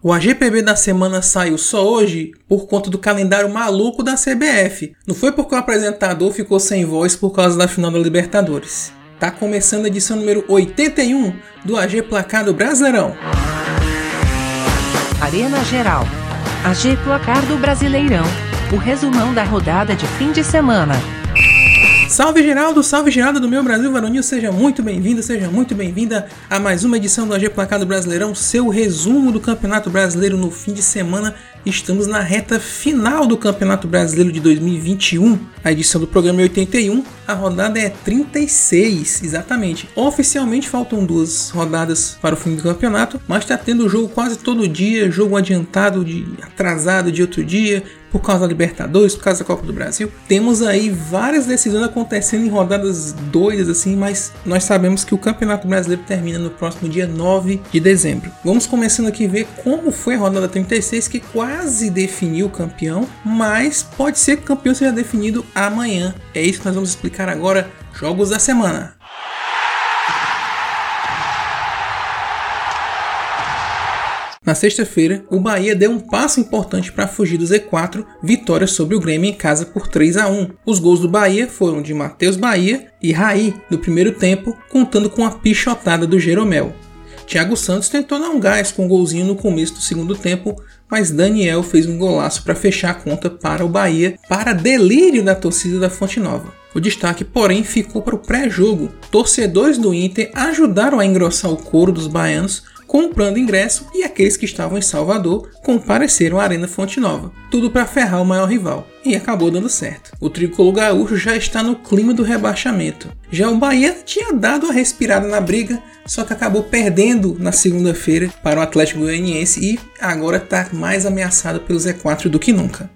O AGPB da semana saiu só hoje por conta do calendário maluco da CBF. Não foi porque o apresentador ficou sem voz por causa da final da Libertadores. Tá começando a edição número 81 do AG Placar do Brasileirão. Arena Geral. AG Placar do Brasileirão. O resumão da rodada de fim de semana. Salve Geraldo, salve Geraldo do meu Brasil Varonil, seja muito bem-vindo, seja muito bem-vinda a mais uma edição do AG Placar do Brasileirão, seu resumo do Campeonato Brasileiro no fim de semana. Estamos na reta final do Campeonato Brasileiro de 2021, a edição do programa 81, a rodada é 36, exatamente. Oficialmente faltam duas rodadas para o fim do campeonato, mas está tendo jogo quase todo dia, jogo adiantado, de atrasado de outro dia, por causa da Libertadores, por causa da Copa do Brasil. Temos aí várias decisões acontecendo em rodadas doidas assim, mas nós sabemos que o Campeonato Brasileiro termina no próximo dia 9 de dezembro. Vamos começando aqui a ver como foi a rodada 36 que quase definiu o campeão, mas pode ser que o campeão seja definido amanhã. É isso que nós vamos explicar agora, jogos da semana. Na sexta-feira, o Bahia deu um passo importante para fugir do Z4, vitória sobre o Grêmio em casa por 3 a 1. Os gols do Bahia foram de Matheus Bahia e Raí no primeiro tempo, contando com a pichotada do Jeromel. Thiago Santos tentou dar um gás com um golzinho no começo do segundo tempo, mas Daniel fez um golaço para fechar a conta para o Bahia, para delírio da torcida da Fonte Nova. O destaque, porém, ficou para o pré-jogo. Torcedores do Inter ajudaram a engrossar o coro dos baianos comprando ingresso e aqueles que estavam em Salvador compareceram à Arena Fonte Nova, tudo para ferrar o maior rival. E acabou dando certo. O tricolor gaúcho já está no clima do rebaixamento. Já o Bahia tinha dado uma respirada na briga, só que acabou perdendo na segunda-feira para o Atlético Goianiense e agora está mais ameaçado pelo Z4 do que nunca.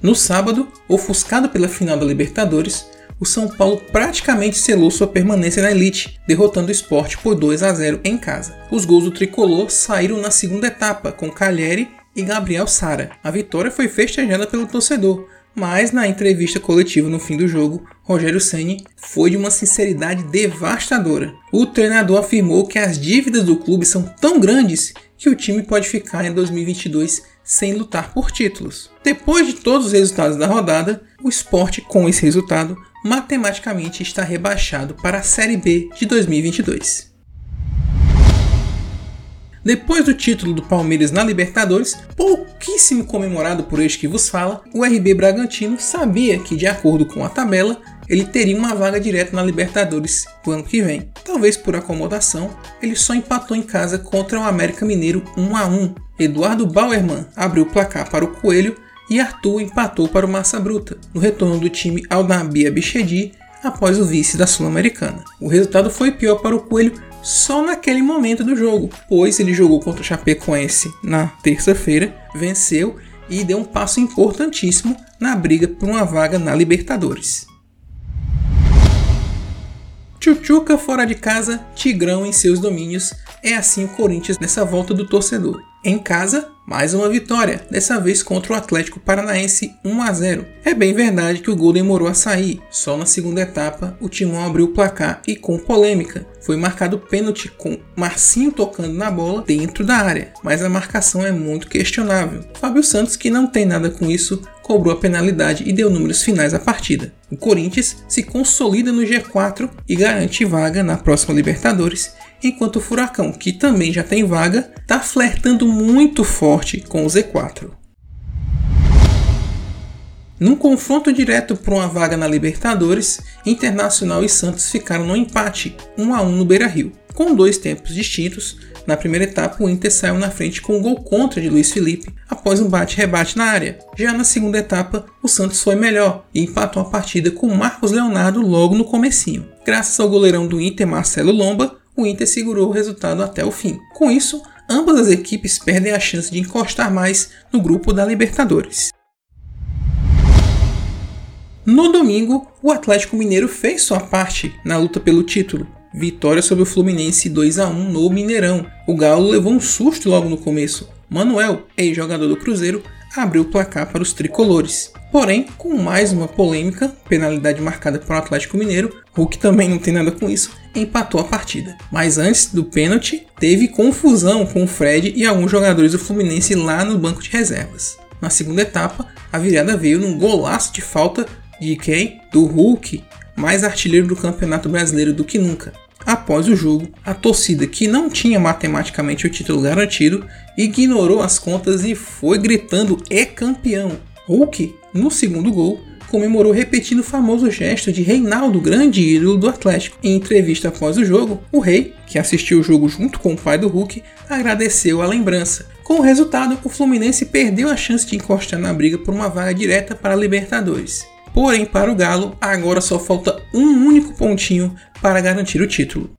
No sábado, ofuscado pela final da Libertadores, o São Paulo praticamente selou sua permanência na elite, derrotando o esporte por 2 a 0 em casa. Os gols do tricolor saíram na segunda etapa, com Calheri e Gabriel Sara. A vitória foi festejada pelo torcedor, mas na entrevista coletiva no fim do jogo, Rogério Ceni foi de uma sinceridade devastadora. O treinador afirmou que as dívidas do clube são tão grandes que o time pode ficar em 2022 sem lutar por títulos. Depois de todos os resultados da rodada, o esporte, com esse resultado, matematicamente está rebaixado para a Série B de 2022. Depois do título do Palmeiras na Libertadores, pouquíssimo comemorado por este que vos fala, o RB Bragantino sabia que, de acordo com a tabela, ele teria uma vaga direta na Libertadores do ano que vem. Talvez por acomodação, ele só empatou em casa contra o América Mineiro 1 a 1. Eduardo Bauerman abriu o placar para o Coelho e Arthur empatou para o Massa Bruta, no retorno do time ao Nabia Bichedi após o vice da Sul-Americana. O resultado foi pior para o Coelho só naquele momento do jogo, pois ele jogou contra o Chapecoense na terça-feira, venceu e deu um passo importantíssimo na briga por uma vaga na Libertadores. Chuchuca fora de casa, Tigrão em seus domínios, é assim o Corinthians nessa volta do torcedor. Em casa, mais uma vitória, dessa vez contra o Atlético Paranaense 1 a 0. É bem verdade que o gol demorou a sair, só na segunda etapa o Timão abriu o placar e com polêmica. Foi marcado pênalti com Marcinho tocando na bola dentro da área, mas a marcação é muito questionável. Fábio Santos, que não tem nada com isso, cobrou a penalidade e deu números finais à partida. O Corinthians se consolida no G4 e garante vaga na próxima Libertadores enquanto o Furacão, que também já tem vaga, está flertando muito forte com o Z4. Num confronto direto por uma vaga na Libertadores, Internacional e Santos ficaram no empate, 1 a 1 no Beira-Rio. Com dois tempos distintos, na primeira etapa o Inter saiu na frente com um gol contra de Luiz Felipe, após um bate-rebate na área. Já na segunda etapa, o Santos foi melhor e empatou a partida com Marcos Leonardo logo no comecinho. Graças ao goleirão do Inter, Marcelo Lomba, o Inter segurou o resultado até o fim. Com isso, ambas as equipes perdem a chance de encostar mais no grupo da Libertadores. No domingo, o Atlético Mineiro fez sua parte na luta pelo título. Vitória sobre o Fluminense 2 a 1 no Mineirão. O Galo levou um susto logo no começo. Manuel, ex-jogador do Cruzeiro, abriu o placar para os tricolores. Porém, com mais uma polêmica, penalidade marcada para o Atlético Mineiro, Hulk também não tem nada com isso, empatou a partida. Mas antes do pênalti, teve confusão com o Fred e alguns jogadores do Fluminense lá no banco de reservas. Na segunda etapa, a virada veio num golaço de falta de quem? Do Hulk, mais artilheiro do Campeonato Brasileiro do que nunca. Após o jogo, a torcida, que não tinha matematicamente o título garantido, ignorou as contas e foi gritando é campeão. Hulk, no segundo gol, comemorou repetindo o famoso gesto de Reinaldo, grande ídolo do Atlético. Em entrevista após o jogo, o rei, que assistiu o jogo junto com o pai do Hulk, agradeceu a lembrança. Com o resultado, o Fluminense perdeu a chance de encostar na briga por uma vaga direta para a Libertadores. Porém, para o Galo, agora só falta um único pontinho para garantir o título.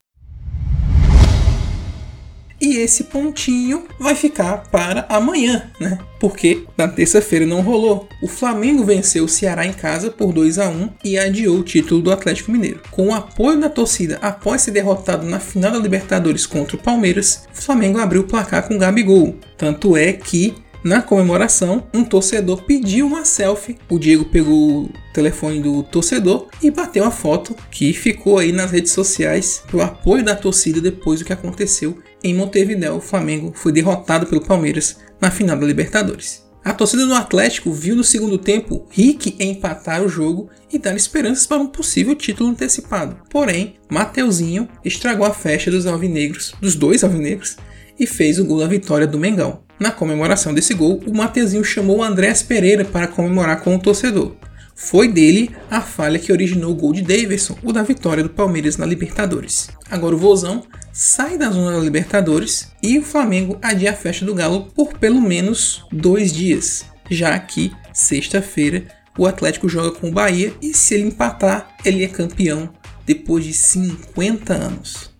E esse pontinho vai ficar para amanhã, né? Porque na terça-feira não rolou. O Flamengo venceu o Ceará em casa por 2 a 1 e adiou o título do Atlético Mineiro. Com o apoio da torcida após ser derrotado na final da Libertadores contra o Palmeiras, o Flamengo abriu o placar com Gabigol. Tanto é que na comemoração, um torcedor pediu uma selfie. O Diego pegou o telefone do torcedor e bateu a foto que ficou aí nas redes sociais para o apoio da torcida depois do que aconteceu em Montevideo. O Flamengo foi derrotado pelo Palmeiras na final da Libertadores. A torcida do Atlético viu no segundo tempo Rick empatar o jogo e dar esperanças para um possível título antecipado. Porém, Mateuzinho estragou a festa dos alvinegros, dos dois alvinegros, e fez o gol da vitória do Mengão. Na comemoração desse gol, o Matezinho chamou o Andrés Pereira para comemorar com o torcedor. Foi dele a falha que originou o gol de Davidson, o da vitória do Palmeiras na Libertadores. Agora o Vozão sai da zona da Libertadores e o Flamengo adia a festa do Galo por pelo menos dois dias, já que sexta-feira o Atlético joga com o Bahia e se ele empatar, ele é campeão depois de 50 anos.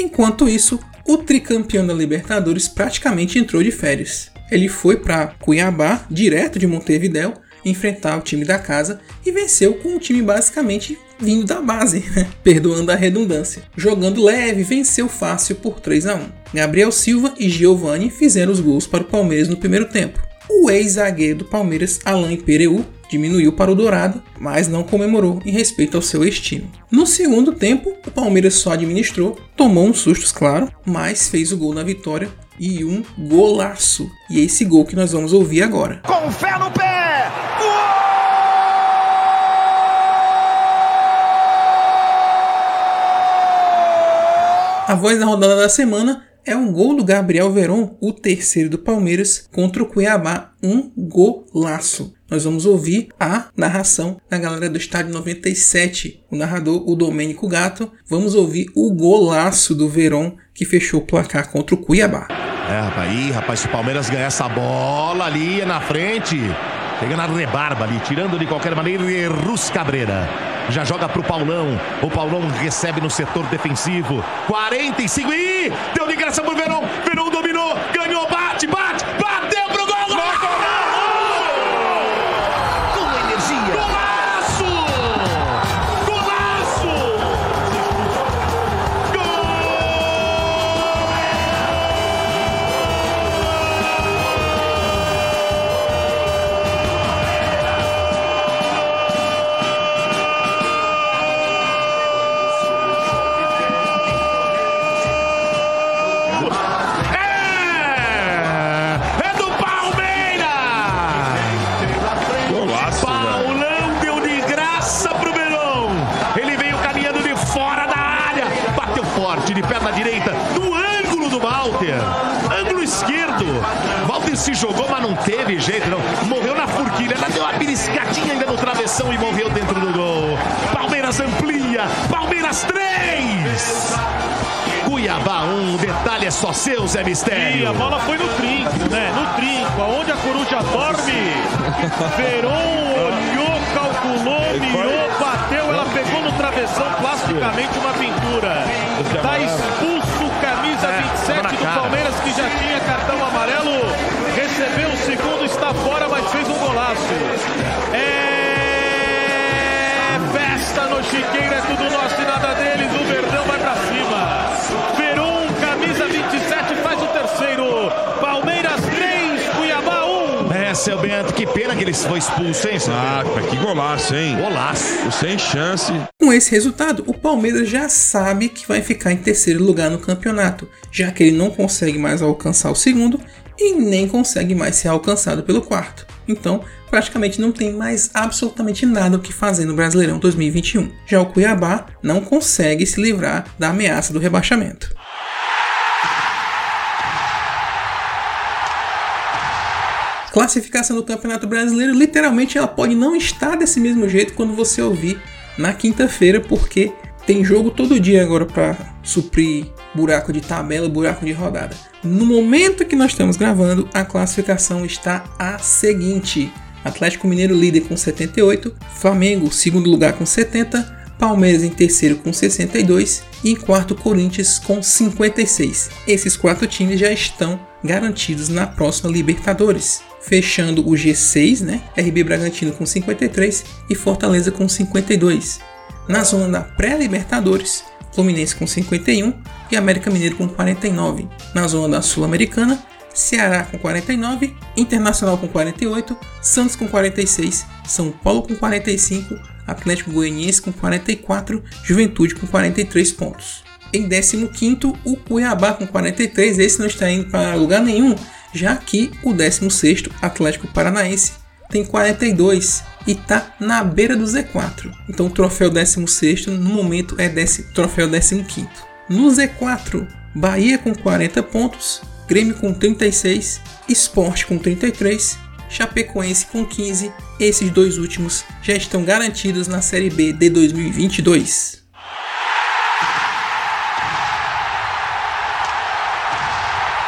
Enquanto isso, o tricampeão da Libertadores praticamente entrou de férias. Ele foi para Cuiabá, direto de Montevideo, enfrentar o time da casa e venceu com o time basicamente vindo da base, né? perdoando a redundância. Jogando leve, venceu fácil por 3 a 1. Gabriel Silva e Giovani fizeram os gols para o Palmeiras no primeiro tempo. O ex-zagueiro do Palmeiras, Alain Pereu, diminuiu para o Dourado, mas não comemorou em respeito ao seu estilo. No segundo tempo, o Palmeiras só administrou, tomou uns sustos, claro, mas fez o gol na vitória e um golaço. E é esse gol que nós vamos ouvir agora. Com fé no pé! A voz da rodada da semana é um gol do Gabriel Veron, o terceiro do Palmeiras, contra o Cuiabá. Um golaço. Nós vamos ouvir a narração da galera do estádio 97. O narrador, o Domênico Gato. Vamos ouvir o golaço do Veron que fechou o placar contra o Cuiabá. É, rapaz, aí, rapaz, se o Palmeiras ganhar essa bola ali na frente, pega na rebarba ali, tirando de qualquer maneira Rus Cabreira já joga pro Paulão. O Paulão recebe no setor defensivo. 45 e deu de graça pro Verão. Verão dominou, ganhou, bate, bate, se jogou, mas não teve jeito, não. Morreu na forquilha. Ela deu uma beliscadinha ainda no travessão e morreu dentro do gol. Palmeiras amplia. Palmeiras 3. Cuiabá 1, um, detalhe é só seu, Zé Mistério. E a bola foi no trinco, né? No trinco, aonde a coruja dorme. Veron olhou, calculou, mirou, bateu, ela pegou no travessão, plasticamente uma pintura. Tá expulso camisa É, 27 na do. Palmeiras, que já tinha cartão amarelo, recebeu o segundo, está fora, mas fez um golaço. É festa no Chiqueiro, é tudo nosso e nada deles. O Verdão vai pra cima. Veron, camisa 27, faz o terceiro. Palmeiras 3, Cuiabá 1. É, seu Bento, que pena que ele foi expulso, hein, seu Ah, que golaço, hein? Golaço. Sem chance. Com esse resultado, o Palmeiras já sabe que vai ficar em terceiro lugar no campeonato, já que ele não consegue mais alcançar o segundo e nem consegue mais ser alcançado pelo quarto. Então, praticamente não tem mais absolutamente nada o que fazer no Brasileirão 2021. Já o Cuiabá não consegue se livrar da ameaça do rebaixamento. Classificação do Campeonato Brasileiro, literalmente ela pode não estar desse mesmo jeito quando você ouvir na quinta-feira, porque tem jogo todo dia agora para suprir buraco de tabela, buraco de rodada. No momento que nós estamos gravando, a classificação está a seguinte: Atlético Mineiro líder com 78, Flamengo segundo lugar com 70, Palmeiras em terceiro com 62 e em quarto Corinthians com 56. Esses quatro times já estão garantidos na próxima Libertadores. Fechando o G6, né? RB Bragantino com 53 e Fortaleza com 52. Na zona da pré-Libertadores, Fluminense com 51 e América Mineiro com 49. Na zona da Sul-Americana, Ceará com 49, Internacional com 48, Santos com 46, São Paulo com 45, Atlético Goianiense com 44, Juventude com 43 pontos. Em 15º, o Cuiabá com 43, esse não está indo para lugar nenhum, já que o 16º, Atlético Paranaense, tem 42 e está na beira do Z4. Então o troféu 16º no momento é desse, troféu 15º. No Z4, Bahia com 40 pontos, Grêmio com 36, Sport com 33, Chapecoense com 15. Esses dois últimos já estão garantidos na Série B de 2022.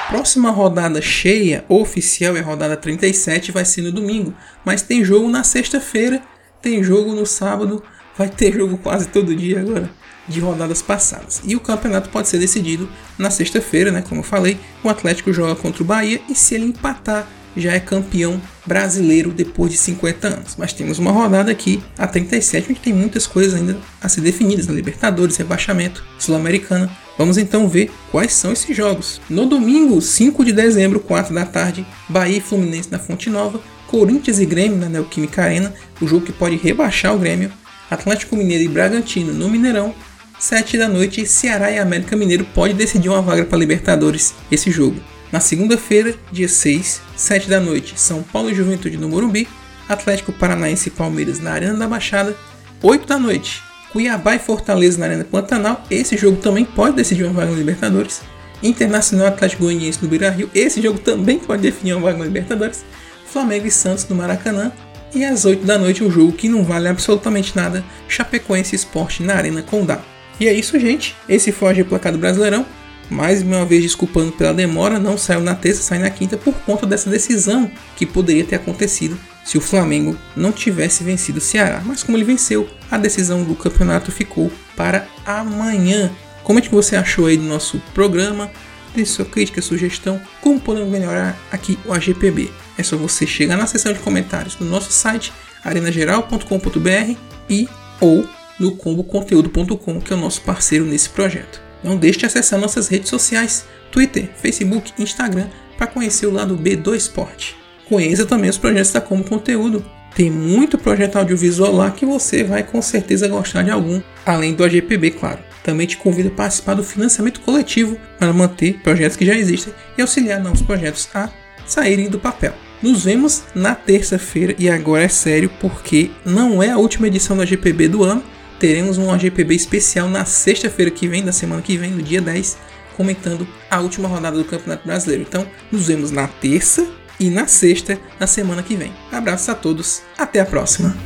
Próxima rodada cheia, oficial, é a rodada 37, vai ser no domingo. Mas tem jogo na sexta-feira, tem jogo no sábado, vai ter jogo quase todo dia agora de rodadas passadas. E o campeonato pode ser decidido na sexta-feira, né? Como eu falei, o Atlético joga contra o Bahia e se ele empatar, já é campeão brasileiro depois de 50 anos. Mas temos uma rodada aqui, a 37, onde tem muitas coisas ainda a ser definidas, na Libertadores, rebaixamento, Sul-Americana. Vamos então ver quais são esses jogos. No domingo, 5 de dezembro, 4 da tarde, Bahia e Fluminense na Fonte Nova, Corinthians e Grêmio na Neoquímica Arena, o jogo que pode rebaixar o Grêmio, Atlético Mineiro e Bragantino no Mineirão, 7 da noite, Ceará e América Mineiro pode decidir uma vaga para Libertadores esse jogo. Na segunda-feira, dia 6, 7 da noite, São Paulo e Juventude no Morumbi, Atlético Paranaense e Palmeiras na Arena da Baixada, 8 da noite, Cuiabá e Fortaleza na Arena Pantanal, esse jogo também pode decidir uma vaga na Libertadores. Internacional Atlético Goianiense no Beira-Rio, esse jogo também pode definir uma vaga na Libertadores. Flamengo e Santos no Maracanã. E às 8 da noite, o jogo que não vale absolutamente nada, Chapecoense Esporte na Arena Condá. E é isso, gente. Esse foi o AG Placado Brasileirão. Mais uma vez, desculpando pela demora, não saiu na terça, saiu na quinta por conta dessa decisão que poderia ter acontecido se o Flamengo não tivesse vencido o Ceará. Mas como ele venceu, a decisão do campeonato ficou para amanhã. Como é que você achou aí do nosso programa? Deixe sua crítica, sugestão, como podemos melhorar aqui o AGPB. É só você chegar na seção de comentários do nosso site arenageral.com.br e ou no comboconteúdo.com, que é o nosso parceiro nesse projeto. Não deixe de acessar nossas redes sociais, Twitter, Facebook e Instagram para conhecer o lado B do esporte. Conheça também os projetos da Como Conteúdo. Tem muito projeto audiovisual lá que você vai com certeza gostar de algum, além do AGPB, claro. Também te convido a participar do financiamento coletivo para manter projetos que já existem e auxiliar novos projetos a saírem do papel. Nos vemos na terça-feira e agora é sério porque não é a última edição do AGPB do ano. Teremos um AGPB especial na sexta-feira que vem, da semana que vem, no dia 10, comentando a última rodada do Campeonato Brasileiro. Então, nos vemos na terça e na sexta na semana que vem. Abraços a todos, até a próxima.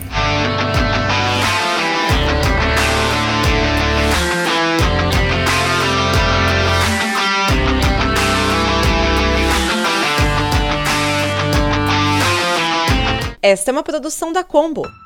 Esta é uma produção da Combo.